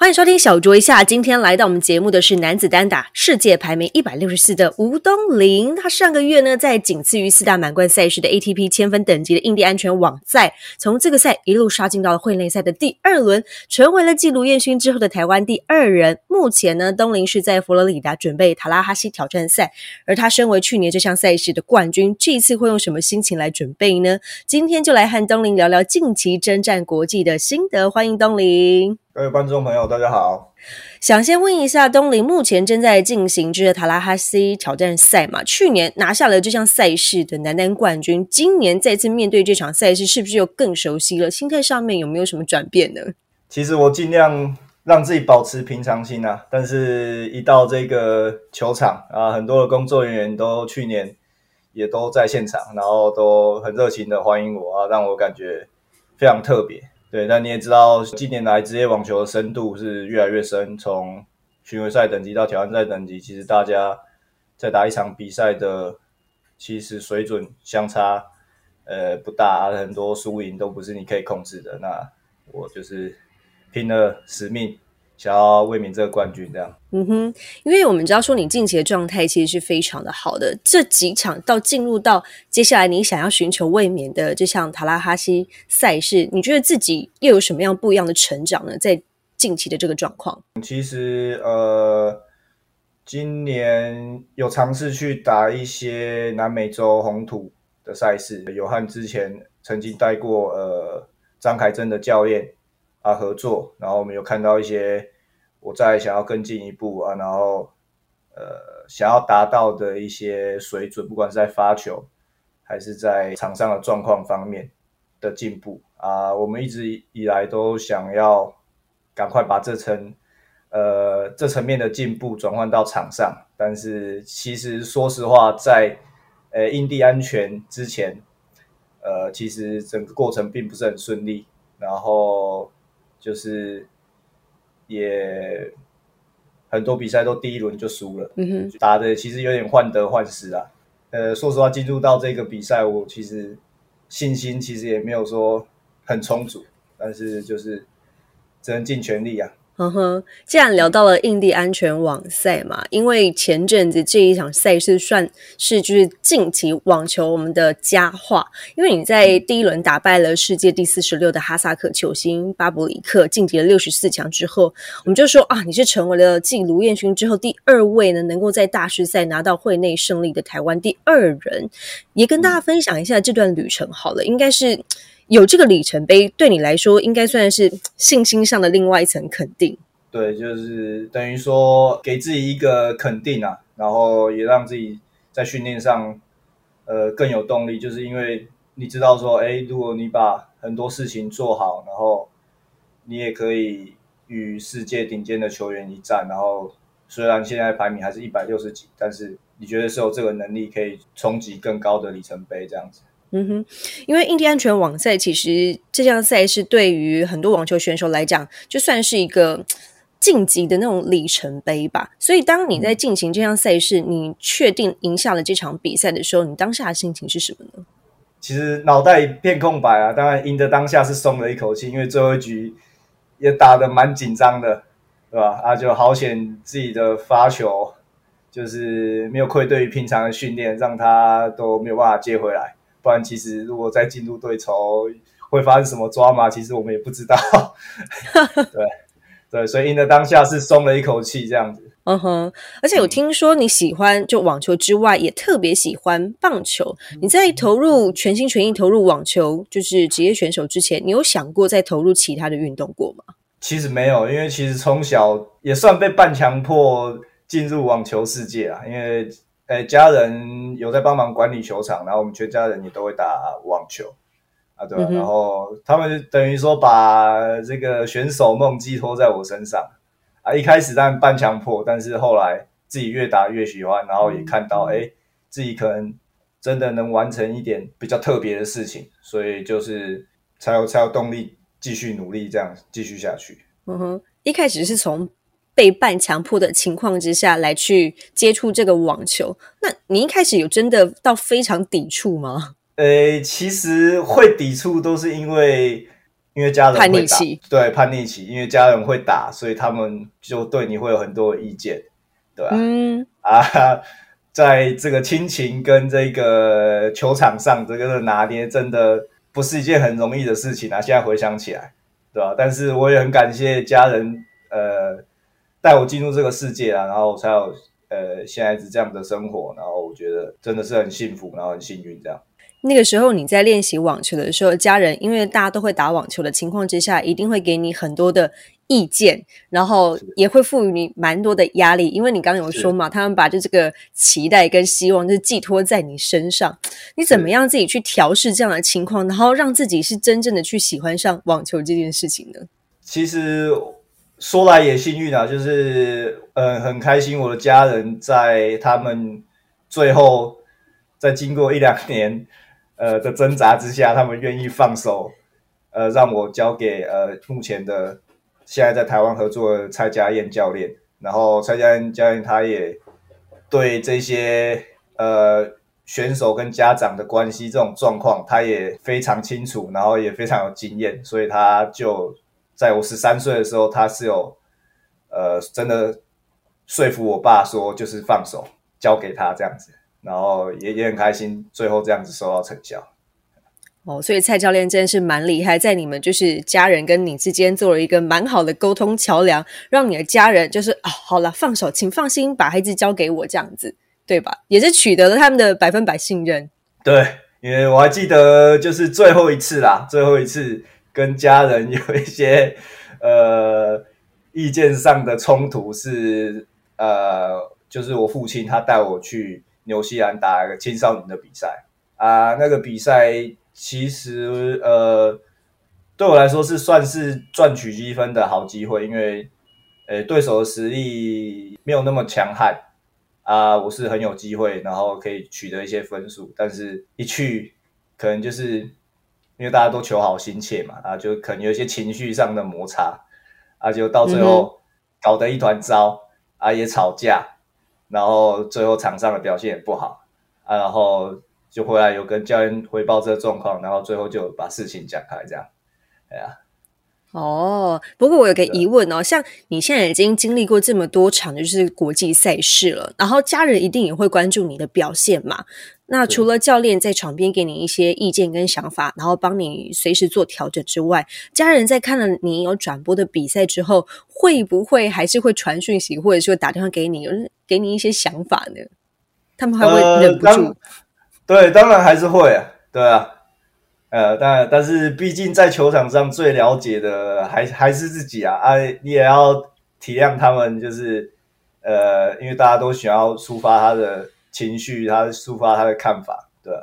欢迎收听小酌一下。今天来到我们节目的是男子单打世界排名一百六十四的吴东林。他上个月呢，在仅次于四大满贯赛事的 ATP 千分等级的印地安全网赛，从这个赛一路杀进到了会内赛的第二轮，成为了继卢彦勋之后的台湾第二人。目前呢，东林是在佛罗里达准备塔拉哈西挑战赛，而他身为去年这项赛事的冠军，这一次会用什么心情来准备呢？今天就来和东林聊聊近期征战国际的心得。欢迎东林。各位观众朋友，大家好。想先问一下，东林目前正在进行这个塔拉哈西挑战赛嘛？去年拿下了这项赛事的男单冠军，今年再次面对这场赛事，是不是又更熟悉了？心态上面有没有什么转变呢？其实我尽量让自己保持平常心啊，但是一到这个球场啊，很多的工作人员都去年也都在现场，然后都很热情的欢迎我啊，让我感觉非常特别。对，那你也知道，近年来职业网球的深度是越来越深，从巡回赛等级到挑战赛等级，其实大家在打一场比赛的，其实水准相差呃不大，很多输赢都不是你可以控制的。那我就是拼了使命。想要卫冕这个冠军，这样。嗯哼，因为我们知道说你近期的状态其实是非常的好的，这几场到进入到接下来你想要寻求卫冕的这项塔拉哈西赛事，你觉得自己又有什么样不一样的成长呢？在近期的这个状况，其实呃，今年有尝试去打一些南美洲红土的赛事，有和之前曾经带过呃张凯珍的教练。啊，合作，然后我们有看到一些我在想要更进一步啊，然后呃想要达到的一些水准，不管是在发球还是在场上的状况方面的进步啊，我们一直以来都想要赶快把这层呃这层面的进步转换到场上，但是其实说实话，在呃印地安全之前，呃其实整个过程并不是很顺利，然后。就是也很多比赛都第一轮就输了，嗯哼，打的其实有点患得患失啊。呃，说实话，进入到这个比赛，我其实信心其实也没有说很充足，但是就是只能尽全力啊。呵呵，既然聊到了印地安全网赛嘛，因为前阵子这一场赛事算是就是近期网球我们的佳话，因为你在第一轮打败了世界第四十六的哈萨克球星巴布里克，晋级了六十四强之后，我们就说啊，你是成为了继卢彦勋之后第二位呢，能够在大师赛拿到会内胜利的台湾第二人，也跟大家分享一下这段旅程好了，应该是。有这个里程碑，对你来说应该算是信心上的另外一层肯定。对，就是等于说给自己一个肯定啊，然后也让自己在训练上呃更有动力。就是因为你知道说，哎，如果你把很多事情做好，然后你也可以与世界顶尖的球员一战。然后虽然现在排名还是一百六十几，但是你觉得是有这个能力可以冲击更高的里程碑这样子。嗯哼，因为印第安全网赛其实这项赛事对于很多网球选手来讲，就算是一个晋级的那种里程碑吧。所以，当你在进行这项赛事，你确定赢下了这场比赛的时候，你当下的心情是什么呢？其实脑袋一片空白啊！当然，赢的当下是松了一口气，因为最后一局也打的蛮紧张的，对吧？啊，就好险自己的发球就是没有愧对于平常的训练，让他都没有办法接回来。不然，其实如果再进入对筹，会发生什么抓马？其实我们也不知道。对对，所以赢的当下是松了一口气，这样子。嗯哼，而且有听说你喜欢就网球之外，也特别喜欢棒球。你在投入全心全意投入网球，就是职业选手之前，你有想过再投入其他的运动过吗？其实没有，因为其实从小也算被半强迫进入网球世界啊，因为。诶，家人有在帮忙管理球场，然后我们全家人也都会打网球啊，对吧？然后他们等于说把这个选手梦寄托在我身上啊。一开始当然半强迫，但是后来自己越打越喜欢，然后也看到哎，自己可能真的能完成一点比较特别的事情，所以就是才有才有动力继续努力，这样继续下去。嗯哼，一开始是从。被半强迫的情况之下来去接触这个网球。那你一开始有真的到非常抵触吗？呃，其实会抵触都是因为因为家人叛逆期，对叛逆期，因为家人会打，所以他们就对你会有很多意见，对吧？嗯啊，在这个亲情跟这个球场上这个的拿捏，真的不是一件很容易的事情啊。现在回想起来，对吧？但是我也很感谢家人，呃，带我进入这个世界啊，然后才有呃现在是这样的生活，然后我觉得真的是很幸福，然后很幸运这样。那个时候你在练习网球的时候，家人因为大家都会打网球的情况之下，一定会给你很多的意见，然后也会赋予你蛮多的压力。因为你刚刚有说嘛，他们把就这个期待跟希望就寄托在你身上，你怎么样自己去调试这样的情况，然后让自己是真正的去喜欢上网球这件事情呢？其实说来也幸运啊，就是呃很开心，我的家人在他们最后在经过一两年。呃的挣扎之下，他们愿意放手，呃，让我交给呃目前的现在在台湾合作的蔡家燕教练。然后蔡家燕教练他也对这些呃选手跟家长的关系这种状况，他也非常清楚，然后也非常有经验，所以他就在我十三岁的时候，他是有呃真的说服我爸说，就是放手交给他这样子。然后也也很开心，最后这样子收到成效。哦，所以蔡教练真的是蛮厉害，在你们就是家人跟你之间做了一个蛮好的沟通桥梁，让你的家人就是啊，好了，放手，请放心，把孩子交给我这样子，对吧？也是取得了他们的百分百信任。对，因为我还记得就是最后一次啦，最后一次跟家人有一些呃意见上的冲突，是呃，就是我父亲他带我去。纽西兰打一个青少年的比赛啊，那个比赛其实呃对我来说是算是赚取积分的好机会，因为呃对手的实力没有那么强悍啊，我是很有机会，然后可以取得一些分数，但是一去可能就是因为大家都求好心切嘛，啊就可能有一些情绪上的摩擦啊，就到最后搞得一团糟啊，也吵架。然后最后场上的表现也不好啊，然后就回来有跟教练汇报这个状况，然后最后就把事情讲开，这样，哎呀，哦，不过我有个疑问哦，像你现在已经经历过这么多场就是国际赛事了，然后家人一定也会关注你的表现嘛？那除了教练在场边给你一些意见跟想法，然后帮你随时做调整之外，家人在看了你有转播的比赛之后，会不会还是会传讯息，或者说打电话给你，给你一些想法呢？他们还会忍不住？对，当然还是会啊，对啊，呃，但但是毕竟在球场上最了解的还还是自己啊，啊，你也要体谅他们，就是呃，因为大家都想要抒发他的。情绪，他抒发他的看法，对，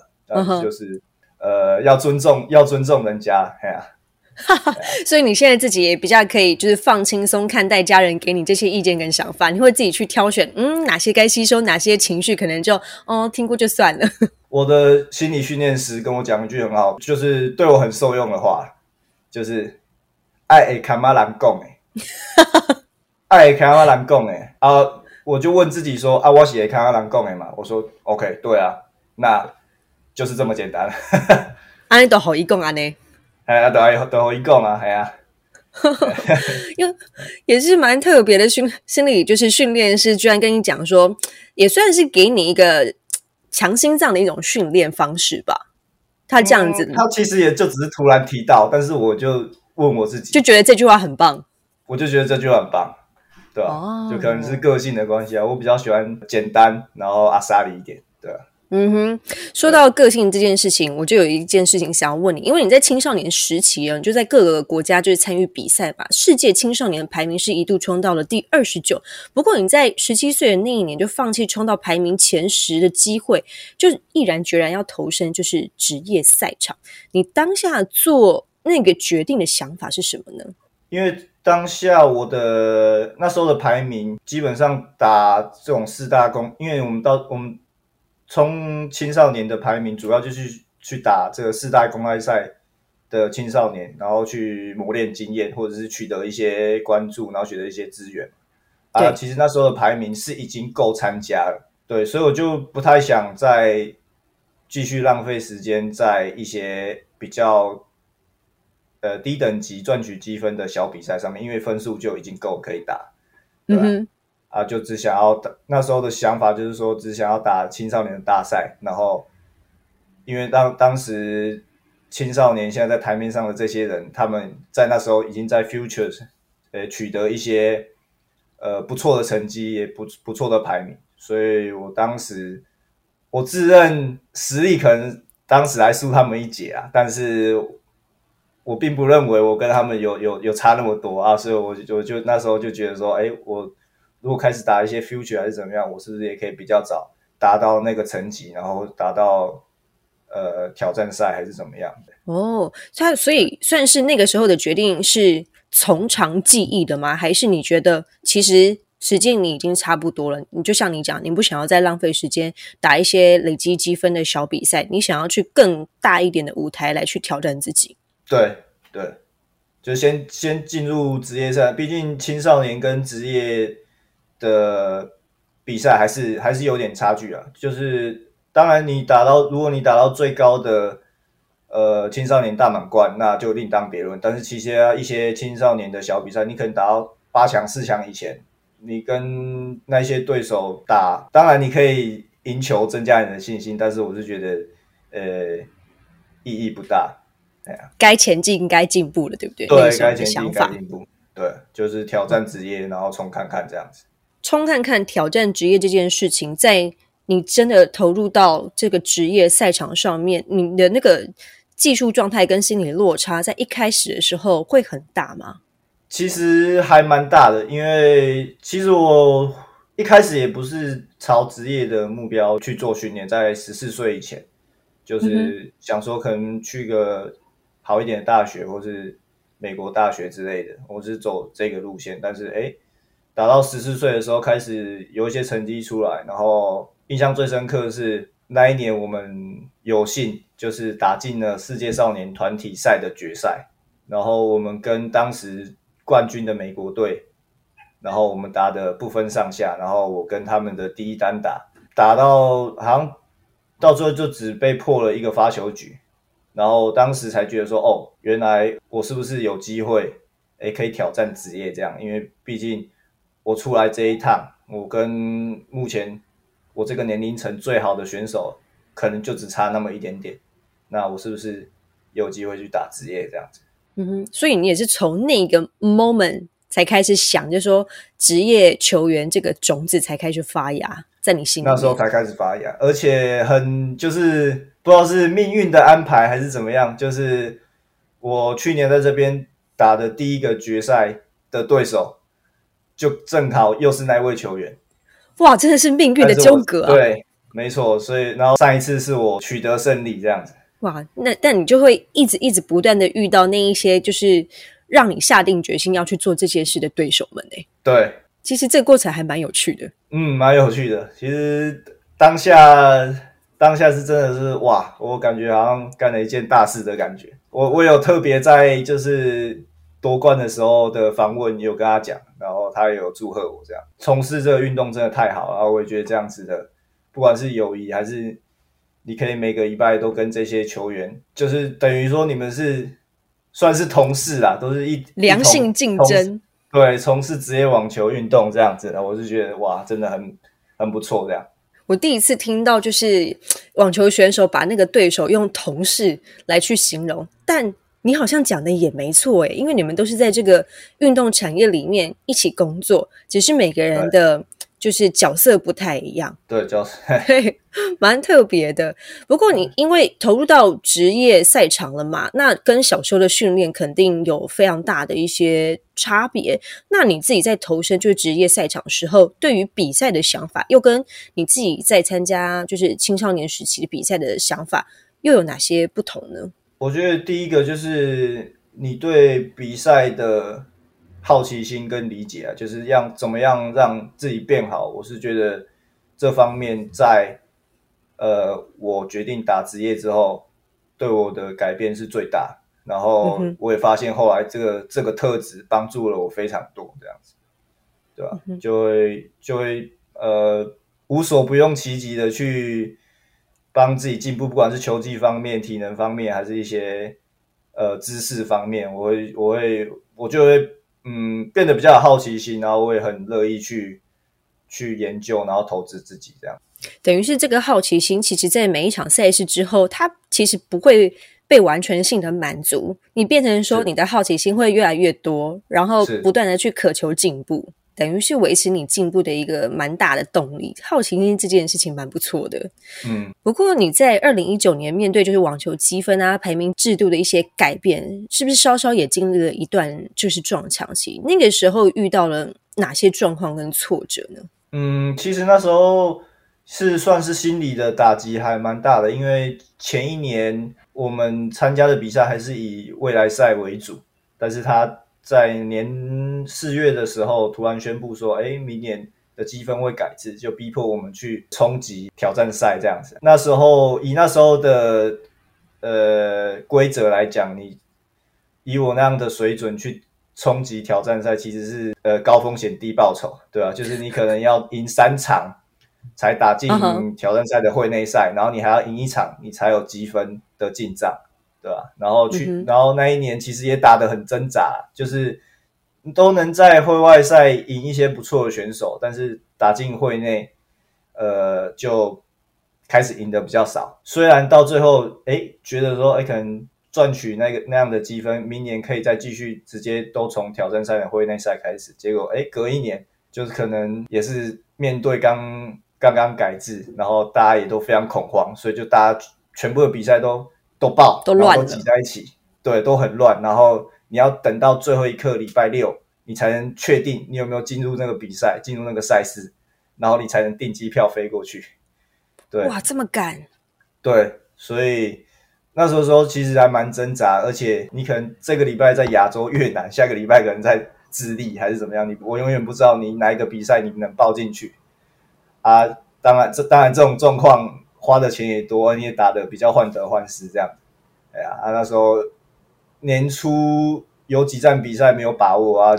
就是呃，要尊重，要尊重人家，哎呀，所以你现在自己也比较可以，就是放轻松看待家人给你这些意见跟想法，你会自己去挑选，嗯，哪些该吸收，哪些情绪可能就哦听过就算了。我的心理训练师跟我讲一句很好，就是对我很受用的话，就是爱诶卡马兰贡诶，爱卡马兰贡诶啊。我就问自己说啊，我写卡马兰讲的嘛？我说 OK，对啊，那就是这么简单。安尼都好一讲安尼，哎啊，都好都好一讲啊，系啊。因为也是蛮特别的训心理，就是训练师居然跟你讲说，也算是给你一个强心脏的一种训练方式吧。他这样子，他其实也就只是突然提到，但是我就问我自己，就觉得这句话很棒。我就觉得这句话很棒。对啊，就可能是个性的关系啊，我比较喜欢简单，然后阿萨里一点，对啊。嗯哼，说到个性这件事情，我就有一件事情想要问你，因为你在青少年时期啊，你就在各个国家就是参与比赛吧，世界青少年的排名是一度冲到了第二十九，不过你在十七岁的那一年就放弃冲到排名前十的机会，就毅然决然要投身就是职业赛场。你当下做那个决定的想法是什么呢？因为。当下我的那时候的排名，基本上打这种四大公，因为我们到我们从青少年的排名，主要就是去打这个四大公开赛的青少年，然后去磨练经验，或者是取得一些关注，然后取得一些资源。啊，其实那时候的排名是已经够参加了，对，所以我就不太想再继续浪费时间在一些比较呃低等级赚取积分的小比赛上面，因为分数就已经够可以打，对吧？啊，就只想要打，那时候的想法就是说，只想要打青少年的大赛，然后因为当当时青少年现在在台面上的这些人，他们在那时候已经在 Futures 呃取得一些。呃，不错的成绩，也不不错的排名，所以我当时我自认实力可能当时还输他们一截啊，但是我并不认为我跟他们有有有差那么多啊，所以我就就那时候就觉得说，哎，我如果开始打一些 future 还是怎么样，我是不是也可以比较早达到那个层级，然后达到呃挑战赛还是怎么样的？哦，他所以算是那个时候的决定是。从长计议的吗？还是你觉得其实时间你已经差不多了？你就像你讲，你不想要再浪费时间打一些累积积分的小比赛，你想要去更大一点的舞台来去挑战自己。对对，就先先进入职业赛，毕竟青少年跟职业的比赛还是还是有点差距啊。就是当然你打到，如果你打到最高的。呃，青少年大满贯那就另当别论。但是其实一些青少年的小比赛，你可能打到八强、四强以前，你跟那些对手打，当然你可以赢球，增加你的信心。但是我是觉得，呃，意义不大。哎呀，该前进，该进步了，对不对？对，该前进，该进步。对，就是挑战职业，然后冲看看这样子。冲看看挑战职业这件事情，在你真的投入到这个职业赛场上面，你的那个。技术状态跟心理落差，在一开始的时候会很大吗？其实还蛮大的，因为其实我一开始也不是朝职业的目标去做训练，在十四岁以前，就是想说可能去个好一点的大学，或是美国大学之类的，我是走这个路线。但是哎，打到十四岁的时候，开始有一些成绩出来，然后印象最深刻的是那一年我们有幸。就是打进了世界少年团体赛的决赛，然后我们跟当时冠军的美国队，然后我们打的不分上下，然后我跟他们的第一单打，打到好像到最后就只被破了一个发球局，然后当时才觉得说，哦，原来我是不是有机会，诶，可以挑战职业这样，因为毕竟我出来这一趟，我跟目前我这个年龄层最好的选手，可能就只差那么一点点。那我是不是有机会去打职业这样子？嗯哼，所以你也是从那个 moment 才开始想，就说职业球员这个种子才开始发芽在你心里。那时候才开始发芽，而且很就是不知道是命运的安排还是怎么样，就是我去年在这边打的第一个决赛的对手，就正好又是那位球员。哇，真的是命运的纠葛啊！对，没错。所以，然后上一次是我取得胜利这样子。哇，那但你就会一直一直不断的遇到那一些，就是让你下定决心要去做这些事的对手们呢。对，其实这个过程还蛮有趣的。嗯，蛮有趣的。其实当下当下是真的是哇，我感觉好像干了一件大事的感觉。我我有特别在就是夺冠的时候的访问有跟他讲，然后他也有祝贺我这样。从事这个运动真的太好了，我也觉得这样子的，不管是友谊还是。你可以每个礼拜都跟这些球员，就是等于说你们是算是同事啦，都是一良性竞争，对，从事职业网球运动这样子的，我是觉得哇，真的很很不错这样。我第一次听到就是网球选手把那个对手用同事来去形容，但你好像讲的也没错诶，因为你们都是在这个运动产业里面一起工作，只是每个人的。就是角色不太一样，对角色对 蛮特别的。不过你因为投入到职业赛场了嘛，那跟小时候的训练肯定有非常大的一些差别。那你自己在投身就是职业赛场的时候，对于比赛的想法，又跟你自己在参加就是青少年时期的比赛的想法，又有哪些不同呢？我觉得第一个就是你对比赛的。好奇心跟理解啊，就是让怎么样让自己变好。我是觉得这方面在呃，我决定打职业之后，对我的改变是最大。然后我也发现后来这个这个特质帮助了我非常多，这样子。对吧？就会就会呃无所不用其极的去帮自己进步，不管是球技方面、体能方面，还是一些呃知识方面，我会我会我就会嗯变得比较有好奇心，然后我也很乐意去去研究，然后投资自己这样。等于是这个好奇心，其实在每一场赛事之后，它其实不会被完全性的满足，你变成说你的好奇心会越来越多，然后不断的去渴求进步，等于是维持你进步的一个蛮大的动力。好奇心这件事情蛮不错的，嗯。不过你在二零一九年面对就是网球积分啊排名制度的一些改变，是不是稍稍也经历了一段就是撞墙期？那个时候遇到了哪些状况跟挫折呢？嗯，其实那时候。是算是心理的打击还蛮大的，因为前一年我们参加的比赛还是以未来赛为主，但是他在年四月的时候突然宣布说，哎，明年的积分会改制，就逼迫我们去冲击挑战赛这样子。那时候以那时候的呃规则来讲，你以我那样的水准去冲击挑战赛，其实是呃高风险低报酬，对吧？就是你可能要赢三场。才打进挑战赛的会内赛，然后你还要赢一场，你才有积分的进账，对吧？然后去，然后那一年其实也打得很挣扎，就是都能在会外赛赢一些不错的选手，但是打进会内，呃，就开始赢的比较少。虽然到最后，哎，觉得说，哎，可能赚取那个那样的积分，明年可以再继续直接都从挑战赛的会内赛开始。结果，哎，隔一年就是可能也是面对刚。刚刚改制，然后大家也都非常恐慌，所以就大家全部的比赛都都爆，都乱，都挤在一起，对，都很乱。然后你要等到最后一刻，礼拜六，你才能确定你有没有进入那个比赛，进入那个赛事，然后你才能订机票飞过去。对，哇，这么赶？对，所以那时候说其实还蛮挣扎，而且你可能这个礼拜在亚洲越南，下个礼拜可能在智利还是怎么样，你我永远不知道你哪一个比赛你能报进去。啊，当然，这当然这种状况花的钱也多，你也打的比较患得患失这样。哎呀，啊那时候年初有几站比赛没有把握啊，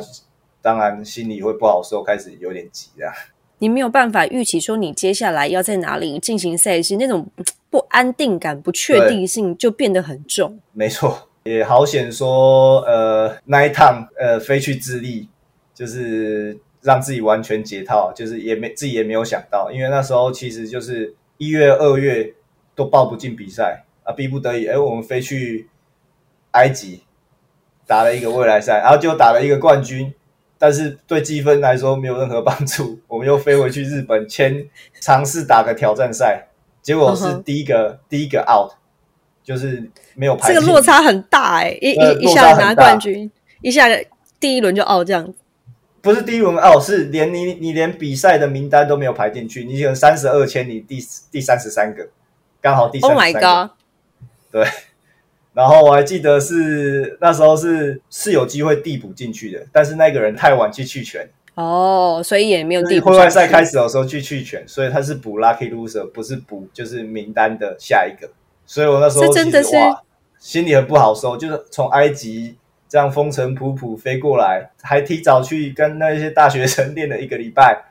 当然心里会不好受，开始有点急啊。你没有办法预期说你接下来要在哪里进行赛事，那种不安定感、不确定性就变得很重。没错，也好险说，呃，那一趟呃飞去智利，就是。让自己完全解套，就是也没自己也没有想到，因为那时候其实就是一月、二月都报不进比赛啊，逼不得已，哎，我们飞去埃及打了一个未来赛，然后就打了一个冠军，但是对积分来说没有任何帮助。我们又飞回去日本签尝试打个挑战赛，结果是第一个第一个 out，就是没有排。这个落差很大哎，一一一下拿冠军，一下第一轮就 out 这样子。不是第一轮哦，是连你你连比赛的名单都没有排进去，你可能三十二千，你第第三十三个，刚好第三十三个。对，然后我还记得是那时候是是有机会递补进去的，但是那个人太晚去弃权哦，所以也没有递补。会外赛开始的时候去弃权，所以他是补 lucky loser，不是补就是名单的下一个。所以我那时候真的是心里很不好受，就是从埃及。这样风尘仆仆飞过来，还提早去跟那些大学生练了一个礼拜，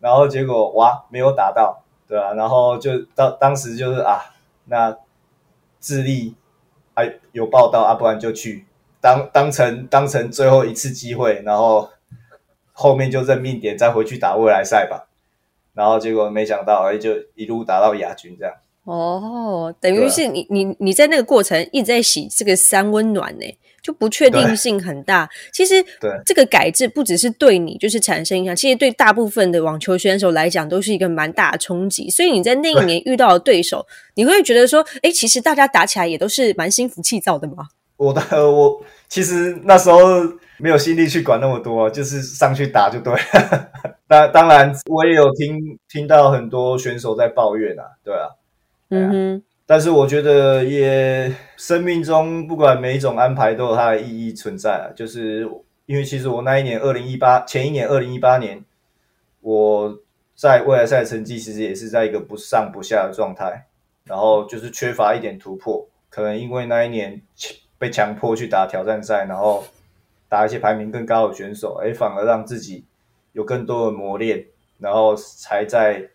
然后结果哇，没有打到，对啊？然后就当当时就是啊，那智力还有报道啊，不然就去当 当成当成最后一次机会，然后后面就认命点，再回去打未来赛吧。然后结果没想到，哎，就一路打到亚军这样。哦，等于是你你你在那个过程一直在洗这个三温暖呢。就不确定性很大。其实，这个改制不只是对你就是产生影响，其实对大部分的网球选手来讲都是一个蛮大的冲击。所以你在那一年遇到的对手，你会觉得说，哎，其实大家打起来也都是蛮心浮气躁的吗？我的我其实那时候没有心力去管那么多，就是上去打就对。当当然，我也有听听到很多选手在抱怨啊，对啊，嗯哼。但是我觉得，也生命中不管每一种安排都有它的意义存在啊。就是因为其实我那一年二零一八前一年二零一八年，我在未来赛成绩其实也是在一个不上不下的状态，然后就是缺乏一点突破。可能因为那一年被强迫去打挑战赛，然后打一些排名更高的选手，哎，反而让自己有更多的磨练，然后才在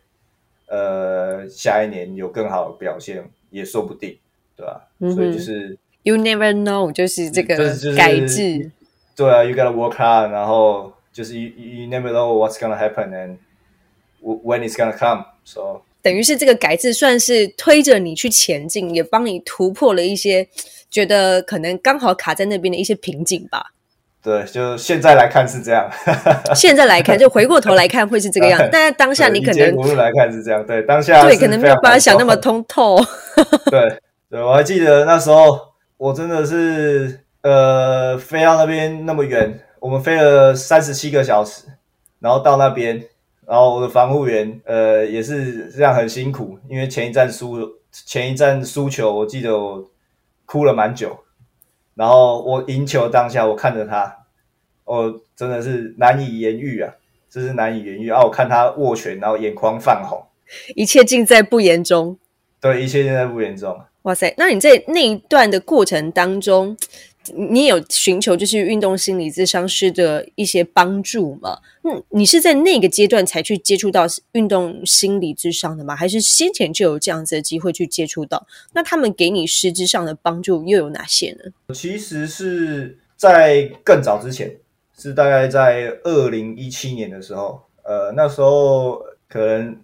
呃下一年有更好的表现，也说不定，对吧？所以就是 You never know，就是这个就是改制。对啊，You gotta work hard，然后就是 You you never know what's gonna happen and when it's gonna come，so 等于是这个改制算是推着你去前进，也帮你突破了一些觉得可能刚好卡在那边的一些瓶颈吧。对，就现在来看是这样。现在来看，就回过头来看会是这个样子，但是当下你可能无论来看是这样。对，当下对可能没有办法想那么通透。对，对我还记得那时候我真的是呃飞到那边那么远，我们飞了三十七个小时，然后到那边，然后我的防护员呃也是这样很辛苦，因为前一站输前一站输球，我记得我哭了蛮久。然后我赢球当下，我看着他，我真的是难以言喻啊，真是难以言喻啊！我看他握拳，然后眼眶泛红，一切尽在不言中。对，一切尽在不言中。哇塞！那你在那一段的过程当中，你有寻求就是运动心理咨商师的一些帮助吗？嗯，你是在那个阶段才去接触到运动心理咨商的吗？还是先前就有这样子的机会去接触到？那他们给你实质上的帮助又有哪些呢？其实是在更早之前，是大概在二零一七年的时候，呃，那时候可能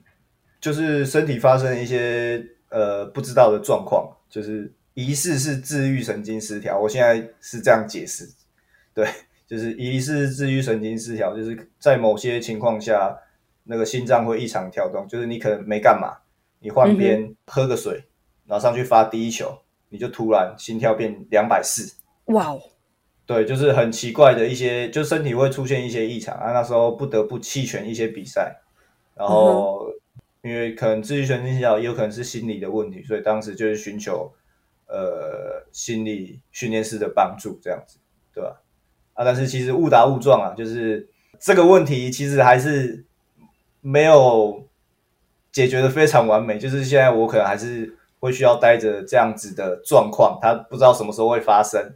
就是身体发生一些呃不知道的状况，就是疑似是治愈神经失调。我现在是这样解释，对，就是疑似治愈神经失调，就是在某些情况下，那个心脏会异常跳动，就是你可能没干嘛，你换边喝个水，然后上去发第一球，你就突然心跳变两百四，哇哦！对，就是很奇怪的一些，就身体会出现一些异常啊。那时候不得不弃权一些比赛，然后因为可能治愈神经失调，也有可能是心理的问题，所以当时就是寻求呃心理训练师的帮助，这样子，对吧？啊，但是其实误打误撞啊，就是这个问题其实还是没有解决的非常完美。就是现在我可能还是会需要待着这样子的状况，他不知道什么时候会发生。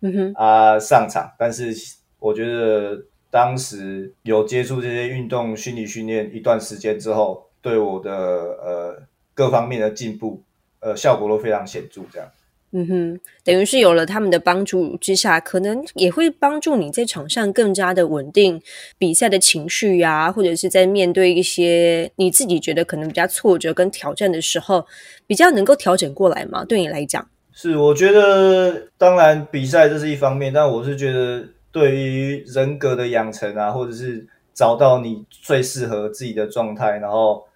嗯哼，啊，上场，但是我觉得当时有接触这些运动心理训练一段时间之后，对我的呃各方面的进步，呃效果都非常显著。这样，嗯哼，等于是有了他们的帮助之下，可能也会帮助你在场上更加的稳定比赛的情绪呀，或者是在面对一些你自己觉得可能比较挫折跟挑战的时候，比较能够调整过来嘛？对你来讲。是，我觉得当然比赛这是一方面，但我是觉得对于人格的养成啊，或者是找到你最适合自己的状态，然后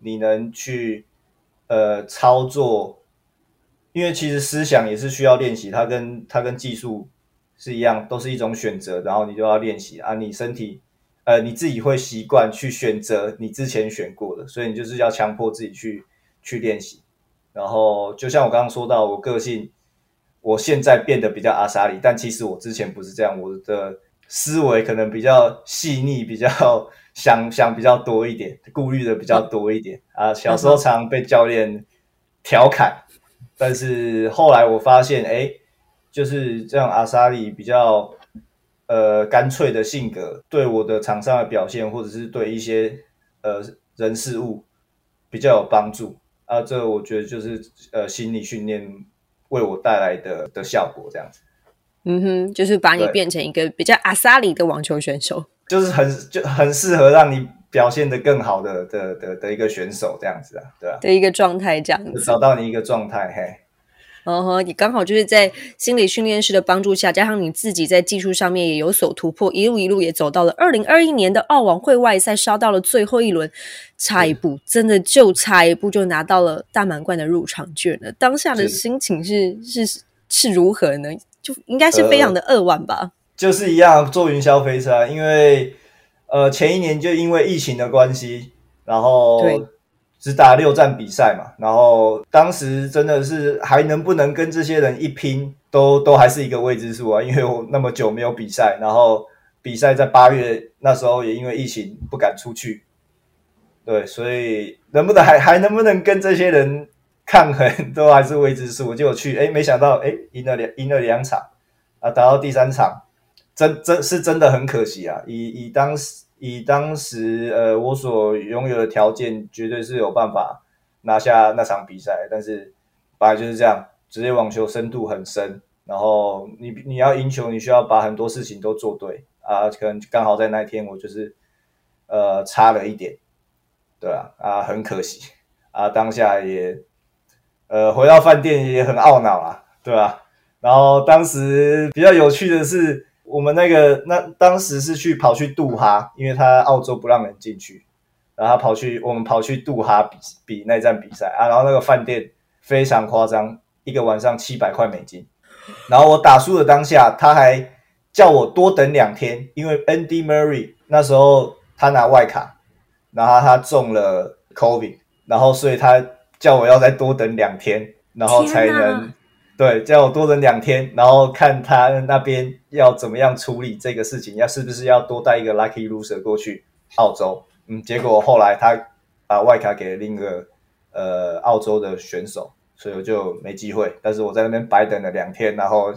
你能去呃操作，因为其实思想也是需要练习，它跟它跟技术是一样，都是一种选择，然后你就要练习啊，你身体呃你自己会习惯去选择你之前选过的，所以你就是要强迫自己去去练习。然后，就像我刚刚说到，我个性，我现在变得比较阿莎里，但其实我之前不是这样，我的思维可能比较细腻，比较想想比较多一点，顾虑的比较多一点啊。小时候常常被教练调侃，但是后来我发现，哎，就是这样阿萨里比较呃干脆的性格，对我的场上的表现，或者是对一些呃人事物比较有帮助。啊，这我觉得就是呃心理训练为我带来的的效果，这样子。嗯哼，就是把你变成一个比较阿萨里的网球选手，就是很就很适合让你表现的更好的的的的一个选手，这样子啊，对啊，的一个状态，这样子找到你一个状态，嘿。哦呵，你刚好就是在心理训练师的帮助下，加上你自己在技术上面也有所突破，一路一路也走到了二零二一年的澳网会外赛，杀到了最后一轮，差一步，真的就差一步就拿到了大满贯的入场券了。当下的心情是是是如何呢？就应该是非常的扼腕吧。就是一样坐云霄飞车，因为呃前一年就因为疫情的关系，然后。只打六站比赛嘛，然后当时真的是还能不能跟这些人一拼，都都还是一个未知数啊。因为我那么久没有比赛，然后比赛在八月那时候也因为疫情不敢出去，对，所以能不能还还能不能跟这些人抗衡，都还是未知数。结果去，哎，没想到，哎，赢了两赢了两场啊，打到第三场，真真是真的很可惜啊。以以当时以当时呃我所拥有的条件，绝对是有办法拿下那场比赛。但是本来就是这样，职业网球深度很深，然后你你要赢球，你需要把很多事情都做对啊。可能刚好在那一天，我就是呃差了一点，对啊啊，很可惜啊，当下也呃回到饭店也很懊恼啊，对吧？然后当时比较有趣的是。我们那个那当时是去跑去杜哈，因为他澳洲不让人进去，然后跑去我们跑去杜哈比比那站比赛啊，然后那个饭店非常夸张，一个晚上七百块美金，然后我打输的当下，他还叫我多等两天，因为 Andy Murray 那时候他拿外卡，然后他中了 COVID，然后所以他叫我要再多等两天，然后才能。对，叫我多等两天，然后看他那边要怎么样处理这个事情，要是不是要多带一个 lucky loser 过去澳洲？嗯，结果后来他把外卡给了另一个呃澳洲的选手，所以我就没机会。但是我在那边白等了两天，然后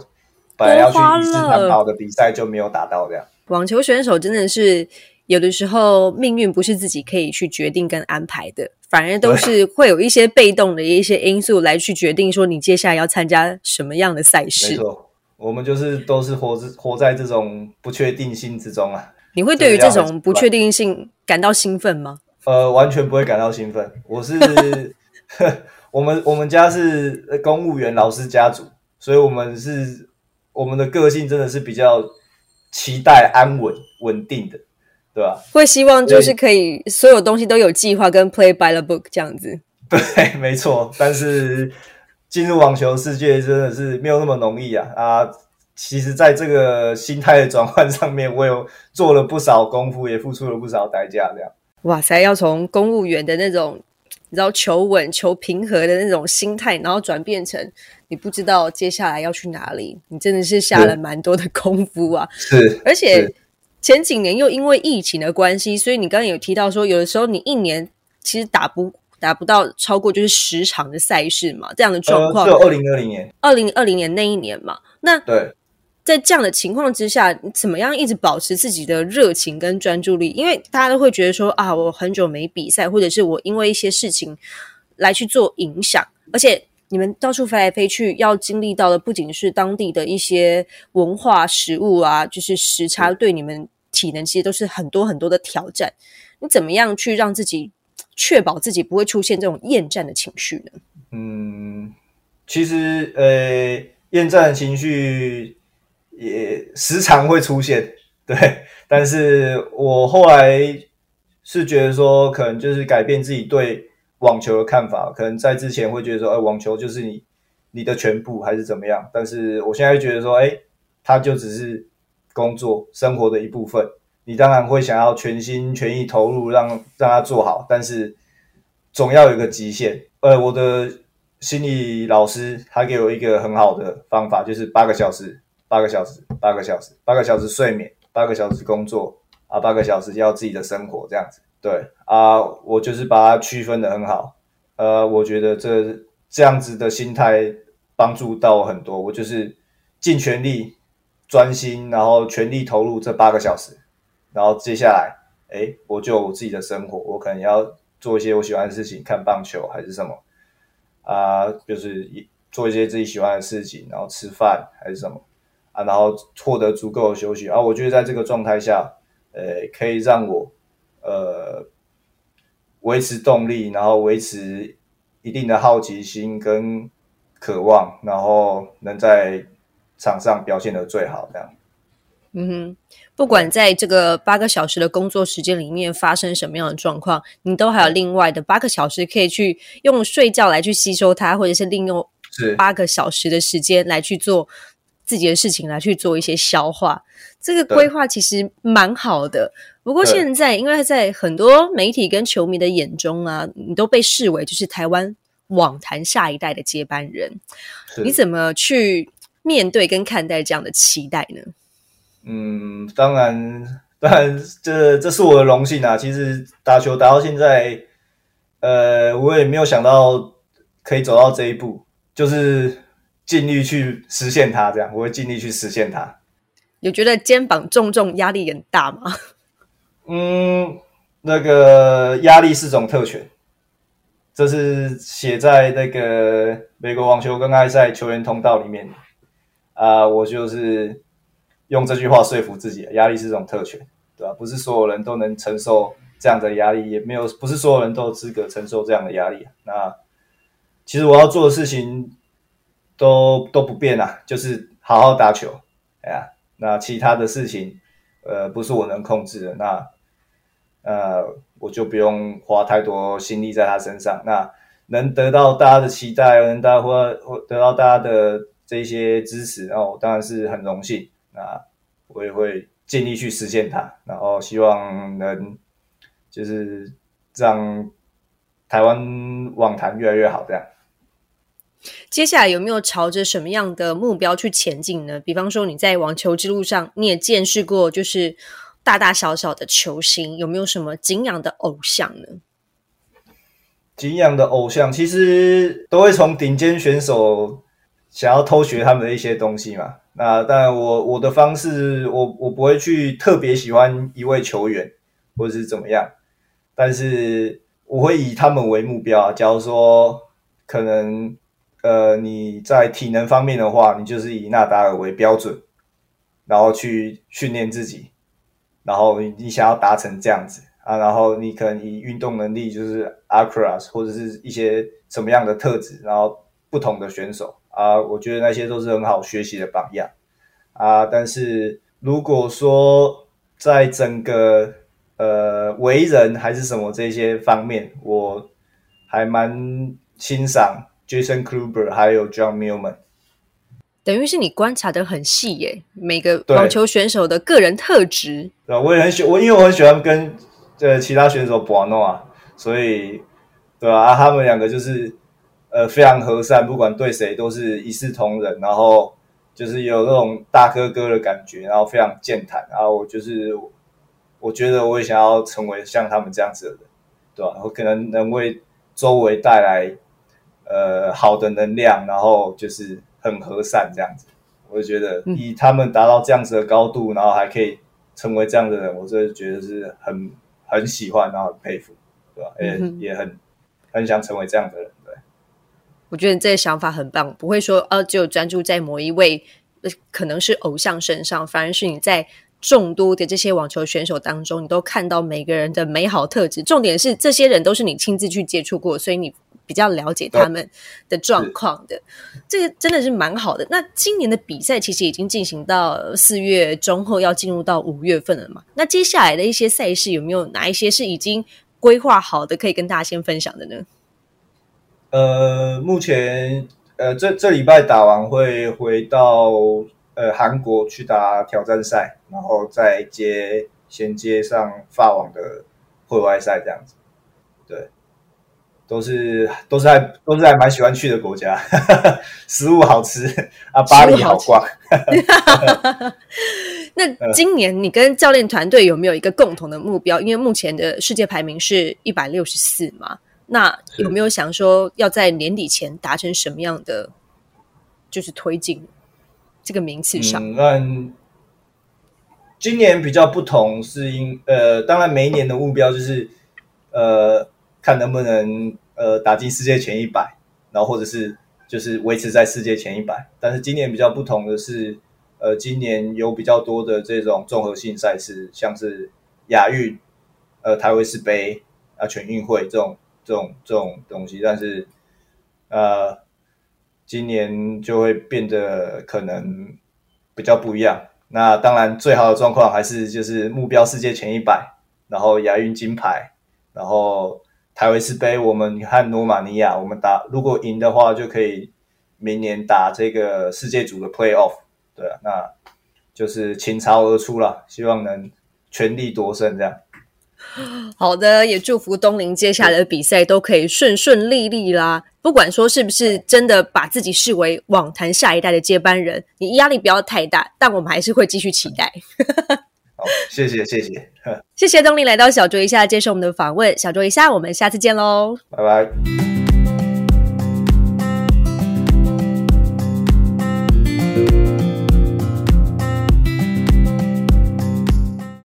本来要去伊斯坦堡的比赛就没有打到这样。网球选手真的是有的时候命运不是自己可以去决定跟安排的。反而都是会有一些被动的一些因素来去决定说你接下来要参加什么样的赛事。没错，我们就是都是活在活在这种不确定性之中啊。你会对于这种不确定性感到兴奋吗？呃，完全不会感到兴奋。我是 我们我们家是公务员老师家族，所以我们是我们的个性真的是比较期待安稳稳定的。对吧？会希望就是可以所有东西都有计划，跟 play by the book 这样子。对，没错。但是进入网球世界真的是没有那么容易啊！啊，其实在这个心态的转换上面，我有做了不少功夫，也付出了不少代价。这样，哇塞！要从公务员的那种你知道求稳、求平和的那种心态，然后转变成你不知道接下来要去哪里，你真的是下了蛮多的功夫啊！是，而且。前几年又因为疫情的关系，所以你刚刚有提到说，有的时候你一年其实打不打不到超过就是十场的赛事嘛，这样的状况。只有二零二零年，二零二零年那一年嘛。那对，在这样的情况之下，你怎么样一直保持自己的热情跟专注力？因为大家都会觉得说啊，我很久没比赛，或者是我因为一些事情来去做影响，而且你们到处飞来飞去，要经历到的不仅是当地的一些文化、食物啊，就是时差对你们。体能其实都是很多很多的挑战，你怎么样去让自己确保自己不会出现这种厌战的情绪呢？嗯，其实呃，厌战的情绪也时常会出现，对。但是我后来是觉得说，可能就是改变自己对网球的看法。可能在之前会觉得说，哎，网球就是你你的全部，还是怎么样？但是我现在觉得说，哎，它就只是。工作生活的一部分，你当然会想要全心全意投入，让让他做好，但是总要有一个极限。呃，我的心理老师他给我一个很好的方法，就是八个小时，八个小时，八个小时，八个小时睡眠，八个小时工作啊，八个小时要自己的生活这样子。对啊，我就是把它区分的很好。呃，我觉得这这样子的心态帮助到我很多。我就是尽全力。专心，然后全力投入这八个小时，然后接下来，哎，我就我自己的生活，我可能要做一些我喜欢的事情，看棒球还是什么，啊，就是做一些自己喜欢的事情，然后吃饭还是什么，啊，然后获得足够的休息，啊，我觉得在这个状态下，呃，可以让我呃维持动力，然后维持一定的好奇心跟渴望，然后能在。场上表现的最好，这样。嗯哼，不管在这个八个小时的工作时间里面发生什么样的状况，你都还有另外的八个小时可以去用睡觉来去吸收它，或者是利用八个小时的时间来去做自己的事情，来去做一些消化。这个规划其实蛮好的。不过现在，因为在很多媒体跟球迷的眼中啊，你都被视为就是台湾网坛下一代的接班人，你怎么去？面对跟看待这样的期待呢？嗯，当然，当然，这这是我的荣幸啊。其实打球打到现在，呃，我也没有想到可以走到这一步，就是尽力去实现它。这样，我会尽力去实现它。有觉得肩膀重重、压力很大吗？嗯，那个压力是种特权，这是写在那个美国网球公开赛球员通道里面啊。我就是用这句话说服自己，压力是种特权，对吧？不是所有人都能承受这样的压力，也没有不是所有人都有资格承受这样的压力。那其实我要做的事情都都不变啊，就是好好打球。哎呀，那其他的事情，呃，不是我能控制的，那呃，我就不用花太多心力在他身上。那能得到大家的期待，能得或或得到大家的这些支持，然后当然是很荣幸。那我也会尽力去实现它，然后希望能就是让台湾网坛越来越好，这样。接下来有没有朝着什么样的目标去前进呢？比方说你在网球之路上，你也见识过就是大大小小的球星，有没有什么敬仰的偶像呢？敬仰的偶像其实都会从顶尖选手想要偷学他们的一些东西嘛。那当然，我我的方式，我我不会去特别喜欢一位球员或者是怎么样，但是我会以他们为目标啊。假如说可能。呃，你在体能方面的话，你就是以纳达尔为标准，然后去训练自己，然后你想要达成这样子啊，然后你可能以运动能力就是阿克拉斯或者是一些什么样的特质，然后不同的选手啊，我觉得那些都是很好学习的榜样啊。但是如果说在整个呃为人还是什么这些方面，我还蛮欣赏。Jason Kluber 还有 John Millman，等于是你观察的很细耶，每个网球选手的个人特质。对，我也很喜我因为我很喜欢跟呃其他选手玩弄啊，所以对啊，他们两个就是呃非常和善，不管对谁都是一视同仁，然后就是有那种大哥哥的感觉，然后非常健谈，然后我就是我觉得我也想要成为像他们这样子的人，对吧？我可能能为周围带来。呃，好的能量，然后就是很和善这样子，我就觉得以他们达到这样子的高度，然后还可以成为这样的人，我真的觉得是很很喜欢，然后很佩服，对吧？也也很很想成为这样的人。我觉得你这个想法很棒，不会说呃，只有专注在某一位可能是偶像身上，反而是你在众多的这些网球选手当中，你都看到每个人的美好特质。重点是这些人都是你亲自去接触过，所以你。比较了解他们的状况的，这个真的是蛮好的。那今年的比赛其实已经进行到四月中后，要进入到五月份了嘛？那接下来的一些赛事有没有哪一些是已经规划好的，可以跟大家先分享的呢？呃，目前呃，这这礼拜打完会回到呃韩国去打挑战赛，然后再接衔接上法网的会外赛这样子，对。都是都是还都是还蛮喜欢去的国家，食物好吃啊，巴黎好逛。那 今年你跟教练团队有没有一个共同的目标？因为目前的世界排名是一百六十四嘛，那有没有想说要在年底前达成什么样的就是推进这个名次上？嗯，今年比较不同，是因呃，当然每一年的目标就是呃。看能不能呃打进世界前一百，然后或者是就是维持在世界前一百。但是今年比较不同的是，呃，今年有比较多的这种综合性赛事，像是亚运、呃台维斯杯啊全运会这种这种这种东西。但是呃，今年就会变得可能比较不一样。那当然最好的状况还是就是目标世界前一百，然后亚运金牌，然后。台维斯杯，我们和罗马尼亚，我们打如果赢的话，就可以明年打这个世界组的 playoff。对啊，那就是倾巢而出了，希望能全力夺胜。这样好的，也祝福东林接下来的比赛都可以顺顺利利啦。不管说是不是真的把自己视为网坛下一代的接班人，你压力不要太大，但我们还是会继续期待。好，谢谢谢谢，谢谢东林来到小桌一下接受我们的访问，小桌一下，我们下次见喽，拜拜。